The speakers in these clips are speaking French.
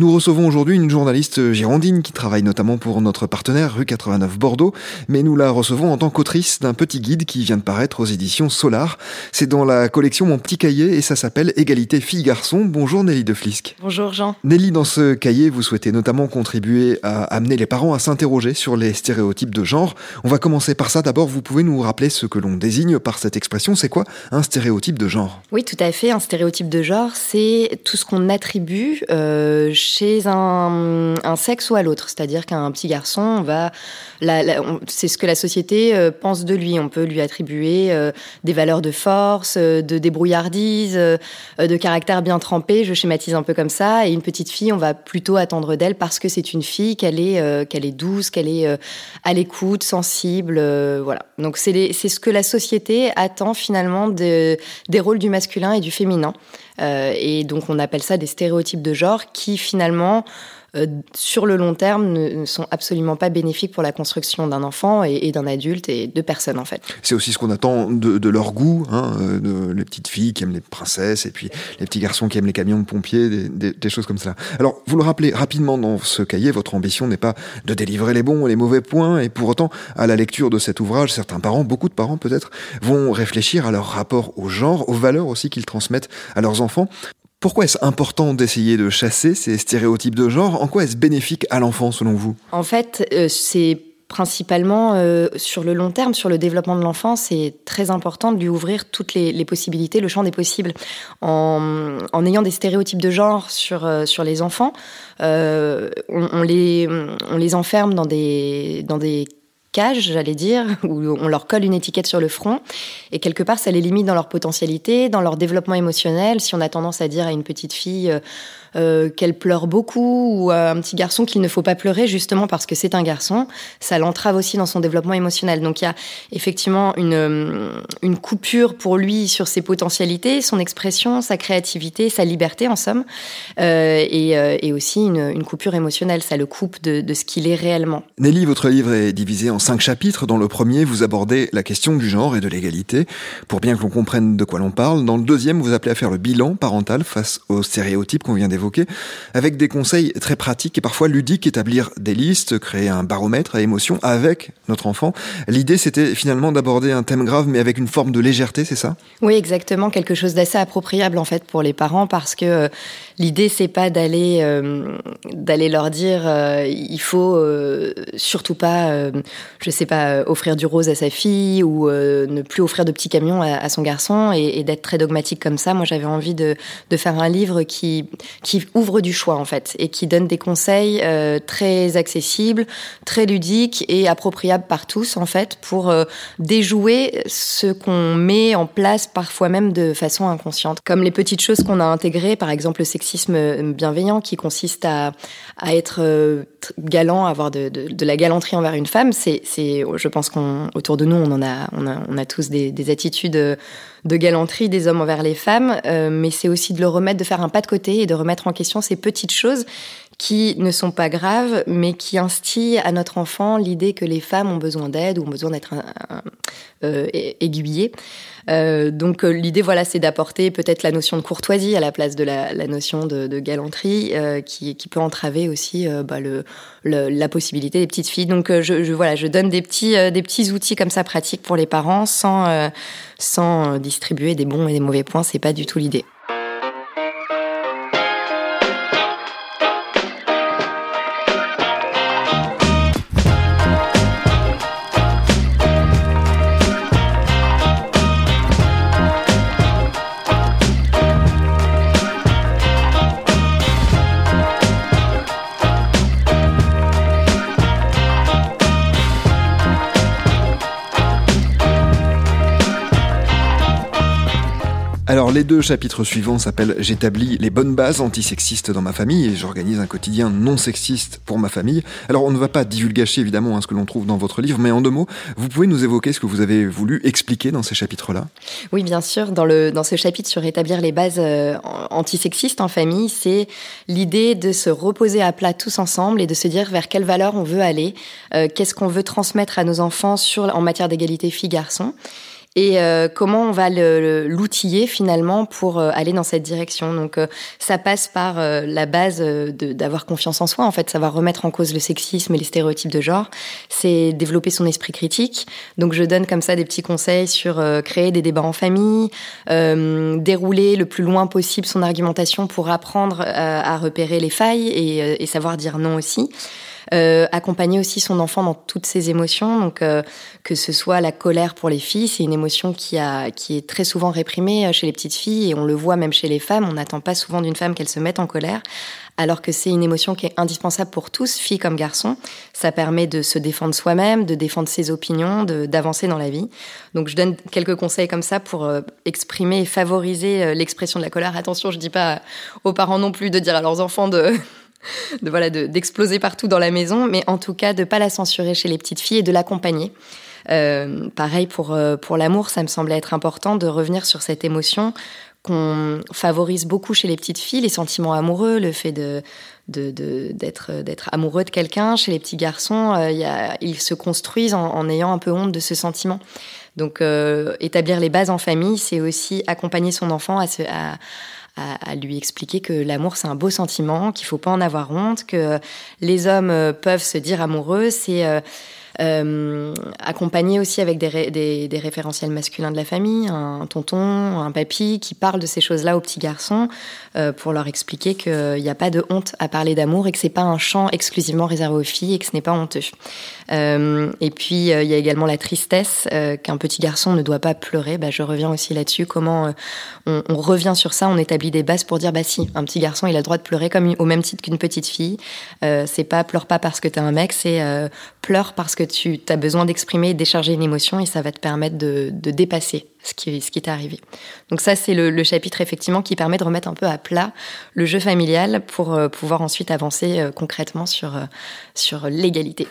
Nous recevons aujourd'hui une journaliste girondine qui travaille notamment pour notre partenaire rue 89 Bordeaux, mais nous la recevons en tant qu'autrice d'un petit guide qui vient de paraître aux éditions Solar. C'est dans la collection Mon petit cahier et ça s'appelle Égalité filles-garçons. Bonjour Nelly de Flisque. Bonjour Jean. Nelly, dans ce cahier, vous souhaitez notamment contribuer à amener les parents à s'interroger sur les stéréotypes de genre. On va commencer par ça. D'abord, vous pouvez nous rappeler ce que l'on désigne par cette expression. C'est quoi un stéréotype de genre? Oui, tout à fait. Un stéréotype de genre, c'est tout ce qu'on attribue euh, chez un, un, sexe ou à l'autre. C'est-à-dire qu'un petit garçon va, c'est ce que la société euh, pense de lui. On peut lui attribuer euh, des valeurs de force, euh, de débrouillardise, de caractère bien trempé. Je schématise un peu comme ça. Et une petite fille, on va plutôt attendre d'elle parce que c'est une fille, qu'elle est, qu'elle est douce, qu'elle est à l'écoute, sensible. voilà. Donc c'est ce que la société attend finalement de, des rôles du masculin et du féminin. Euh, et donc on appelle ça des stéréotypes de genre qui finalement euh, sur le long terme, ne, sont absolument pas bénéfiques pour la construction d'un enfant et, d'un adulte et de personnes en fait. C'est aussi ce qu'on attend de, leur goût, hein, euh, de, les petites filles qui aiment les princesses et puis les petits garçons qui aiment les camions de pompiers, des, choses comme ça. Alors, vous le rappelez rapidement dans ce cahier, votre ambition n'est pas de délivrer les bons et les mauvais points, et pour autant, à la lecture de cet ouvrage, certains parents, beaucoup de parents peut-être, vont réfléchir à leur rapport au genre, aux valeurs aussi qu'ils transmettent à leurs enfants. Pourquoi est-ce important d'essayer de chasser ces stéréotypes de genre? En quoi est-ce bénéfique à l'enfant selon vous? En fait, euh, c'est principalement euh, sur le long terme, sur le développement de l'enfant, c'est très important de lui ouvrir toutes les, possibilités, le champ des possibles. En, ayant des stéréotypes de genre sur, euh, sur les enfants, on, les, on les enferme dans des, dans des cage, j'allais dire, où on leur colle une étiquette sur le front. Et quelque part, ça les limite dans leur potentialité, dans leur développement émotionnel. Si on a tendance à dire à une petite fille, euh, euh, qu'elle pleure beaucoup ou un petit garçon qu'il ne faut pas pleurer justement parce que c'est un garçon, ça l'entrave aussi dans son développement émotionnel. Donc il y a effectivement une, euh, coupure pour lui sur ses potentialités, son expression, sa créativité, sa liberté en somme, et, aussi une, une, coupure émotionnelle. Ça le coupe de, de ce qu'il est réellement. Nelly, votre livre est divisé en cinq chapitres. Dans le premier, vous abordez la question du genre et de l'égalité pour bien que l'on comprenne de quoi l'on parle. Dans le deuxième, vous appelez à faire le bilan parental face aux stéréotypes qu'on vient d'évoquer avec des conseils très pratiques et parfois ludiques, établir des listes, créer un baromètre à émotions avec notre enfant. L'idée, c'était finalement d'aborder un thème grave, mais avec une forme de légèreté, c'est ça? Oui, exactement, quelque chose d'assez appropriable en fait pour les parents, parce que euh, l'idée, c'est pas d'aller euh, d'aller leur dire euh, il faut surtout pas, je sais pas, offrir du rose à sa fille ou ne plus offrir de petits camions à, son garçon et, et d'être très dogmatique comme ça. Moi, j'avais envie de, de faire un livre qui qui ouvre du choix en fait et qui donne des conseils euh, très accessibles, très ludiques et appropriables par tous en fait pour euh, déjouer ce qu'on met en place parfois même de façon inconsciente, comme les petites choses qu'on a intégrées, par exemple le sexisme bienveillant qui consiste à, à être euh, galant, avoir de, de, de, la galanterie envers une femme. C'est, c'est, je pense qu'on de nous on en a, on a, on a tous des, des attitudes de galanterie des hommes envers les femmes, euh, mais c'est aussi de le remettre, de faire un pas de côté et de remettre en question ces petites choses qui ne sont pas graves, mais qui instillent à notre enfant l'idée que les femmes ont besoin d'aide ou ont besoin d'être euh, aiguillées. Euh, donc euh, l'idée, voilà, c'est d'apporter peut-être la notion de courtoisie à la place de la, la notion de, de galanterie, euh, qui, qui, peut entraver aussi euh, bah, le, le, la possibilité des petites filles. Donc je, je, voilà, je donne des petits, des petits outils comme ça pratiques pour les parents, sans, sans distribuer des bons et des mauvais points. C'est pas du tout l'idée. Les deux chapitres suivants s'appellent J'établis les bonnes bases antisexistes dans ma famille et j'organise un quotidien non sexiste pour ma famille. Alors on ne va pas divulgacher évidemment hein, ce que l'on trouve dans votre livre, mais en deux mots, vous pouvez nous évoquer ce que vous avez voulu expliquer dans ces chapitres-là? Oui, bien sûr. Dans, le, dans ce chapitre sur établir les bases euh, antisexistes en famille, c'est l'idée de se reposer à plat tous ensemble et de se dire vers quelles valeurs on veut aller, euh, qu'est-ce qu'on veut transmettre à nos enfants sur, en matière d'égalité filles-garçons et euh, comment on va l'outiller finalement pour euh, aller dans cette direction? Donc euh, ça passe par la base d'avoir confiance en soi, en fait, va remettre en cause le sexisme et les stéréotypes de genre, c'est développer son esprit critique. Donc je donne comme ça des petits conseils sur créer des débats en famille, dérouler le plus loin possible son argumentation pour apprendre à repérer les failles et, et savoir dire non aussi. Euh, accompagner aussi son enfant dans toutes ses émotions. Donc, euh, que ce soit la colère pour les filles, c'est une émotion qui, a, qui est très souvent réprimée euh, chez les petites filles et on le voit même chez les femmes. On n'attend pas souvent d'une femme qu'elle se mette en colère alors que c'est une émotion qui est indispensable pour tous, filles comme garçons. Ça permet de se défendre soi-même, de défendre ses opinions, d'avancer dans la vie. Donc je donne quelques conseils comme ça pour exprimer et favoriser l'expression de la colère. Attention, je dis pas aux parents non plus de dire à leurs enfants de de voilà d'exploser partout dans la maison, mais en tout cas de pas la censurer chez les petites filles et de l'accompagner. Euh, pareil pour euh, pour l'amour, ça me semblait être important de revenir sur cette émotion qu'on favorise beaucoup chez les petites filles, les sentiments amoureux, le fait de d'être d'être amoureux de quelqu'un. Chez les petits garçons, euh, ils se construisent en, ayant un peu honte de ce sentiment. Donc établir les bases en famille, c'est aussi accompagner son enfant à à, lui expliquer que l'amour c'est un beau sentiment, qu'il faut pas en avoir honte, que les hommes euh, peuvent se dire amoureux, c'est euh, accompagné aussi avec des, référentiels masculins de la famille, un tonton, un papy qui parle de ces choses-là aux petits garçons euh, pour leur expliquer qu'il n'y a pas de honte à parler d'amour et que c'est pas un champ exclusivement réservé aux filles et que ce n'est pas honteux. Euh, et puis euh, il y a également la tristesse qu'un petit garçon ne doit pas pleurer. Bah, je reviens aussi là-dessus. Comment on, on, revient sur ça, on établit des bases pour dire bah si, un petit garçon il a le droit de pleurer comme au même titre qu'une petite fille. c'est pas pleure pas parce que t'es un mec, c'est pleure parce que tu as besoin d'exprimer et décharger une émotion et ça va te permettre de, de dépasser ce qui, ce qui t'est arrivé. Donc ça, c'est le, le, chapitre effectivement qui permet de remettre un peu à plat le jeu familial pour euh, pouvoir ensuite avancer euh, concrètement sur, euh, sur l'égalité.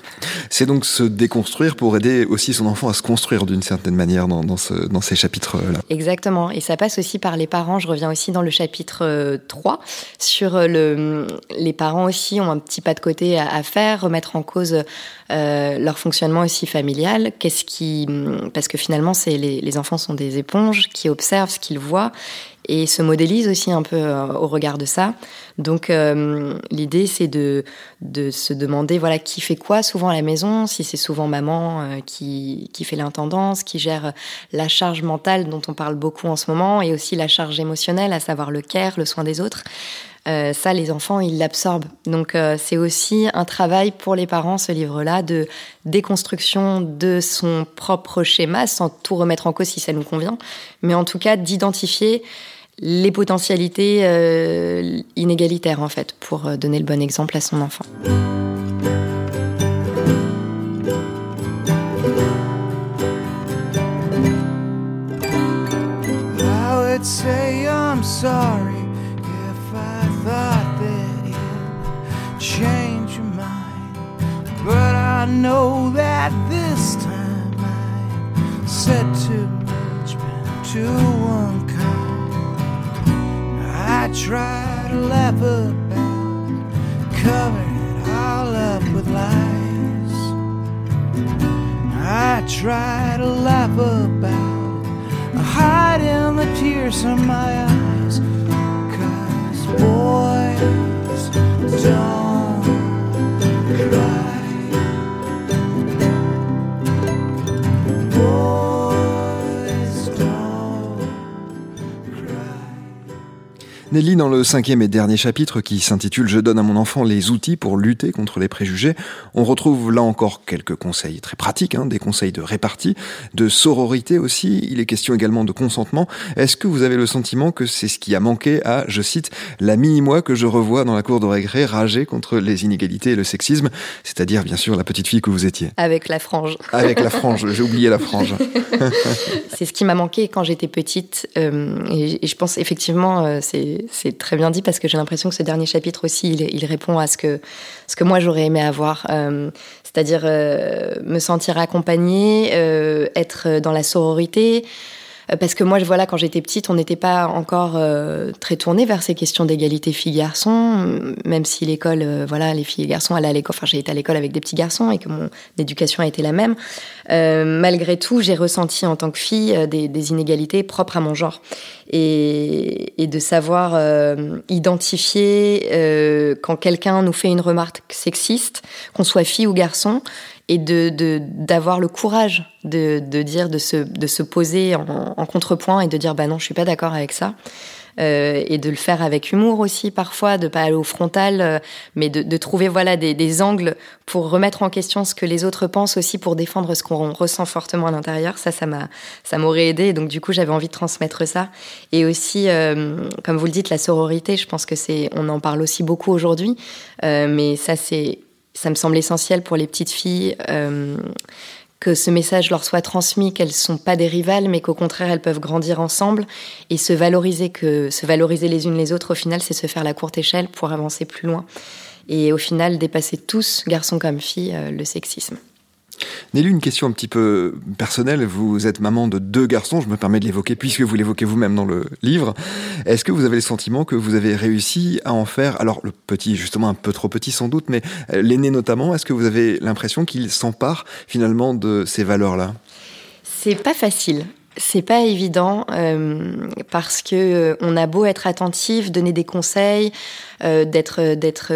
C'est donc se déconstruire pour aider aussi son enfant à se construire d'une certaine manière dans, dans, ce, dans ces chapitres-là. Exactement. Et ça passe aussi par les parents. Je reviens aussi dans le chapitre 3 sur le, les parents aussi ont un petit pas de côté à, à faire, remettre en cause leur fonctionnement aussi familial. Qu'est-ce qui, parce que finalement, c'est les, les enfants sont des éponges qui observent ce qu'ils voient et se modélisent aussi un peu euh, au regard de ça. Donc euh, l'idée c'est de, de se demander voilà qui fait quoi souvent à la maison, si c'est souvent maman euh, qui, qui fait l'intendance, qui gère la charge mentale dont on parle beaucoup en ce moment et aussi la charge émotionnelle, à savoir le care, le soin des autres. Ça, les enfants, ils l'absorbent. Donc, c'est aussi un travail pour les parents, ce livre-là, de déconstruction de son propre schéma, sans tout remettre en cause si ça nous convient, mais en tout cas d'identifier les potentialités euh, inégalitaires, en fait, pour euh, donner le bon exemple à son enfant. I try to laugh about, cover it all up with lies. I try to laugh about, hiding the tears from my eyes. Nelly, dans le cinquième et dernier chapitre qui s'intitule Je donne à mon enfant les outils pour lutter contre les préjugés, on retrouve là encore quelques conseils très pratiques, hein, des conseils de répartie, de sororité aussi. Il est question également de consentement. Est-ce que vous avez le sentiment que c'est ce qui a manqué à, je cite, la mini-moi que je revois dans la cour de récré rager contre les inégalités et le sexisme, c'est-à-dire bien sûr la petite fille que vous étiez Avec la frange. Avec la frange, j'ai oublié la frange. c'est ce qui m'a manqué quand j'étais petite euh, et, je pense effectivement euh, c'est c'est très bien dit parce que j'ai l'impression que ce dernier chapitre aussi, il, répond à ce que, moi j'aurais aimé avoir. Euh, c'est-à-dire euh, me sentir accompagnée, euh, être dans la sororité, parce que moi, voilà, quand j'étais petite, on n'était pas encore euh, très tourné vers ces questions d'égalité filles-garçons, même si l'école, euh, voilà, les filles et garçons allaient à l'école. Enfin, j'ai été à l'école avec des petits garçons et que mon éducation a été la même. malgré tout, j'ai ressenti en tant que fille des, inégalités propres à mon genre et, et de savoir identifier quand quelqu'un nous fait une remarque sexiste, qu'on soit fille ou garçon, et de d'avoir le courage de, de dire de se de se poser en, en, contrepoint et de dire bah non je suis pas d'accord avec ça. Euh, et de le faire avec humour aussi parfois de pas aller au frontal euh, mais de, de, trouver voilà des, des, angles pour remettre en question ce que les autres pensent aussi pour défendre ce qu'on ressent fortement à l'intérieur. Ça ça m'a ça m'aurait aidé. Donc du coup j'avais envie de transmettre ça. Et aussi euh, comme vous le dites la sororité je pense que c'est on en parle aussi beaucoup aujourd'hui. Euh, mais ça c'est ça me semble essentiel pour les petites filles euh, que ce message leur soit transmis, qu'elles ne sont pas des rivales, mais qu'au contraire elles peuvent grandir ensemble et se valoriser, que se valoriser les unes les autres. Au final, c'est se faire la courte échelle pour avancer plus loin et au final dépasser tous, garçons comme filles, euh, le sexisme. Nelly, une question un petit peu personnelle. Vous êtes maman de deux garçons, je me permets de l'évoquer puisque vous l'évoquez vous-même dans le livre. Est-ce que vous avez le sentiment que vous avez réussi à en faire, alors le petit, justement un peu trop petit sans doute, mais euh, l'aîné notamment, est-ce que vous avez l'impression qu'il s'empare finalement de ces valeurs-là? C'est pas facile. C'est pas évident euh, parce que euh, on a beau être attentif, donner des conseils, d'être d'être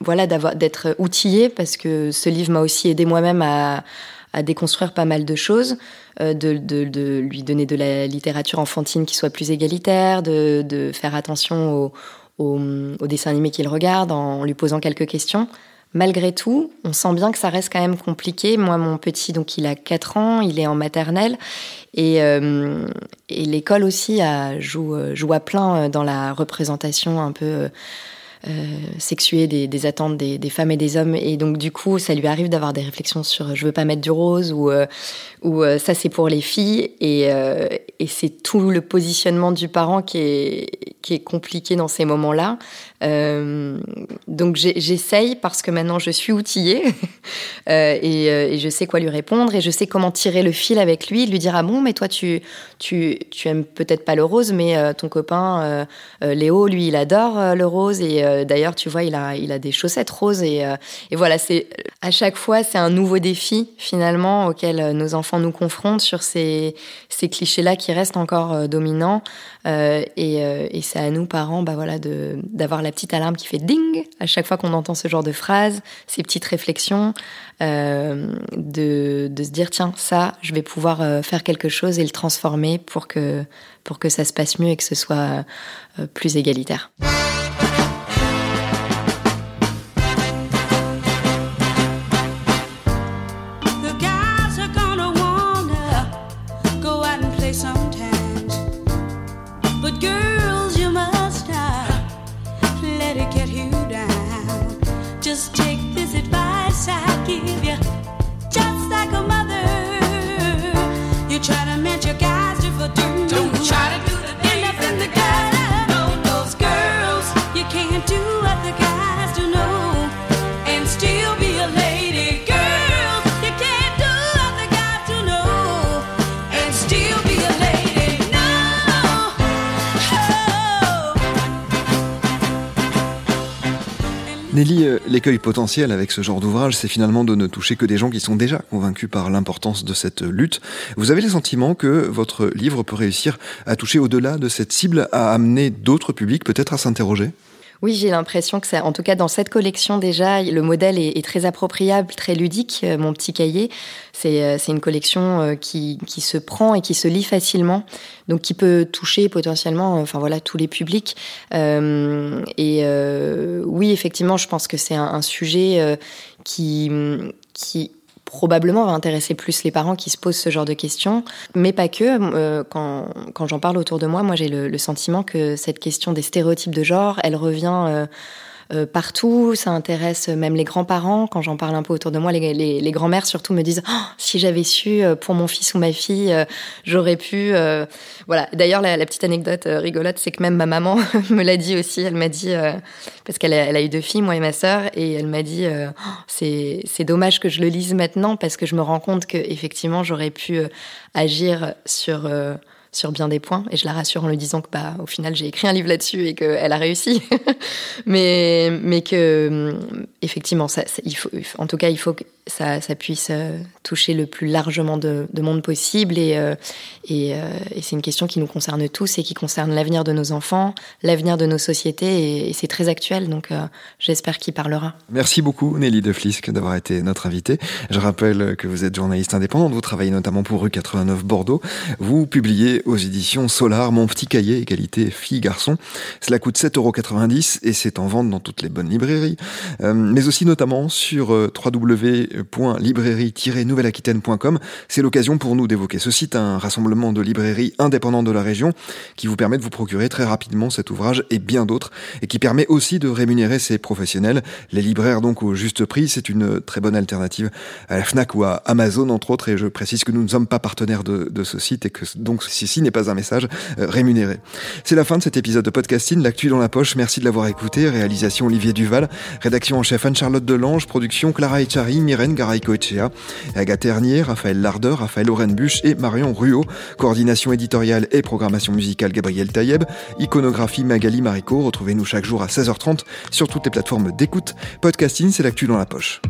voilà, d'être outillé parce que ce livre m'a aussi aidé moi-même à, à, déconstruire pas mal de choses, euh, de, de, de, lui donner de la littérature enfantine qui soit plus égalitaire, de, de faire attention aux, aux, dessins animés qu'il regarde en lui posant quelques questions. Malgré tout, on sent bien que ça reste quand même compliqué. Moi, mon petit, donc il a 4 ans, il est en maternelle. Et, euh, et l'école aussi a, joue, joue à plein dans la représentation un peu euh, sexuer des, des attentes des, des, femmes et des hommes. Et donc, du coup, ça lui arrive d'avoir des réflexions sur je veux pas mettre du rose ou, euh, ou euh, ça, c'est pour les filles. Et, et c'est tout le positionnement du parent qui est, qui est compliqué dans ces moments-là. Euh, donc j'essaye parce que maintenant je suis outillée euh, et, euh, et, je sais quoi lui répondre et je sais comment tirer le fil avec lui, lui dire ah bon mais toi tu tu, tu aimes peut-être pas le rose mais ton copain Léo lui il adore le rose et d'ailleurs tu vois il a il a des chaussettes roses et, et voilà c'est à chaque fois c'est un nouveau défi finalement auquel nos enfants nous confrontent sur ces ces clichés là qui restent encore dominants et, et c'est à nous parents bah voilà d'avoir la petite alarme qui fait ding à chaque fois qu'on entend ce genre de phrase, ces petites réflexions, euh, de, de, se dire tiens ça, je vais pouvoir euh, faire quelque chose et le transformer pour que pour que ça se passe mieux et que ce soit euh, plus égalitaire. get you down. Just take this advice I give you, just like a mother. You try to match your guys, Don't try to Nelly, euh, l'écueil potentiel avec ce genre d'ouvrage, c'est finalement de ne toucher que des gens qui sont déjà convaincus par l'importance de cette lutte. Vous avez le sentiment que votre livre peut réussir à toucher au-delà de cette cible, à amener d'autres publics peut-être à s'interroger? Oui, j'ai l'impression que ça, en tout cas dans cette collection déjà, le modèle est, très appropriable, très ludique. Euh, mon petit cahier, c'est euh, une collection euh, qui, qui, se prend et qui se lit facilement, donc qui peut toucher potentiellement, enfin voilà, tous les publics. Euh, et oui, effectivement, je pense que c'est un, un, sujet qui qui probablement va intéresser plus les parents qui se posent ce genre de questions, mais pas que. Euh, quand, quand j'en parle autour de moi, moi j'ai le, le, sentiment que cette question des stéréotypes de genre, elle revient euh, partout. Ça intéresse même les grands-parents. Quand j'en parle un peu autour de moi, les, grands-mères surtout me disent oh, si j'avais su euh, pour mon fils ou ma fille, euh, j'aurais pu. Voilà. D'ailleurs, la, petite anecdote rigolote, c'est que même ma maman me l'a dit aussi. Elle m'a dit parce qu'elle a, elle a, eu deux filles, moi et ma sœur, et elle m'a dit oh, c'est c'est dommage que je le lise maintenant parce que je me rends compte que effectivement j'aurais pu agir sur sur bien des points et je la rassure en lui disant que bah au final j'ai écrit un livre là-dessus et qu'elle a réussi. Mais mais que effectivement ça, il faut en tout cas il faut ça, puisse euh, toucher le plus largement de, de monde possible et, euh, euh, et c'est une question qui nous concerne tous et qui concerne l'avenir de nos enfants, l'avenir de nos sociétés et, c'est très actuel donc j'espère qu'il parlera. Merci beaucoup Nelly De d'avoir été notre invitée. Je rappelle que vous êtes journaliste indépendante, vous travaillez notamment pour rue 89 Bordeaux. Vous publiez aux éditions Solar Mon petit cahier égalité fille-garçon. Cela coûte 7,90€ et c'est en vente dans toutes les bonnes librairies, mais aussi notamment sur www www.librairie-nouvelle-aquitaine.com. C'est l'occasion pour nous d'évoquer ce site, un rassemblement de librairies indépendantes de la région qui vous permet de vous procurer très rapidement cet ouvrage et bien d'autres et qui permet aussi de rémunérer ses professionnels. Les libraires donc au juste prix, c'est une très bonne alternative à la FNAC ou à Amazon entre autres et je précise que nous ne sommes pas partenaires de, ce site et que donc ceci n'est pas un message euh, rémunéré. C'est la fin de cet épisode de podcasting, l'actu dans la poche. Merci de l'avoir écouté. Réalisation Olivier Duval, rédaction en chef Anne-Charlotte Delange, production Clara Echari, Mireille Rennes, Echea, Agathe Ternier, Raphaël Larder, Raphaël Orenbuch et Marion Ruot. Coordination éditoriale et programmation musicale Gabriel Taïeb. Iconographie Magali Marico. Retrouvez-nous chaque jour à 16h30 sur toutes les plateformes d'écoute. Podcasting, c'est l'actu dans la poche.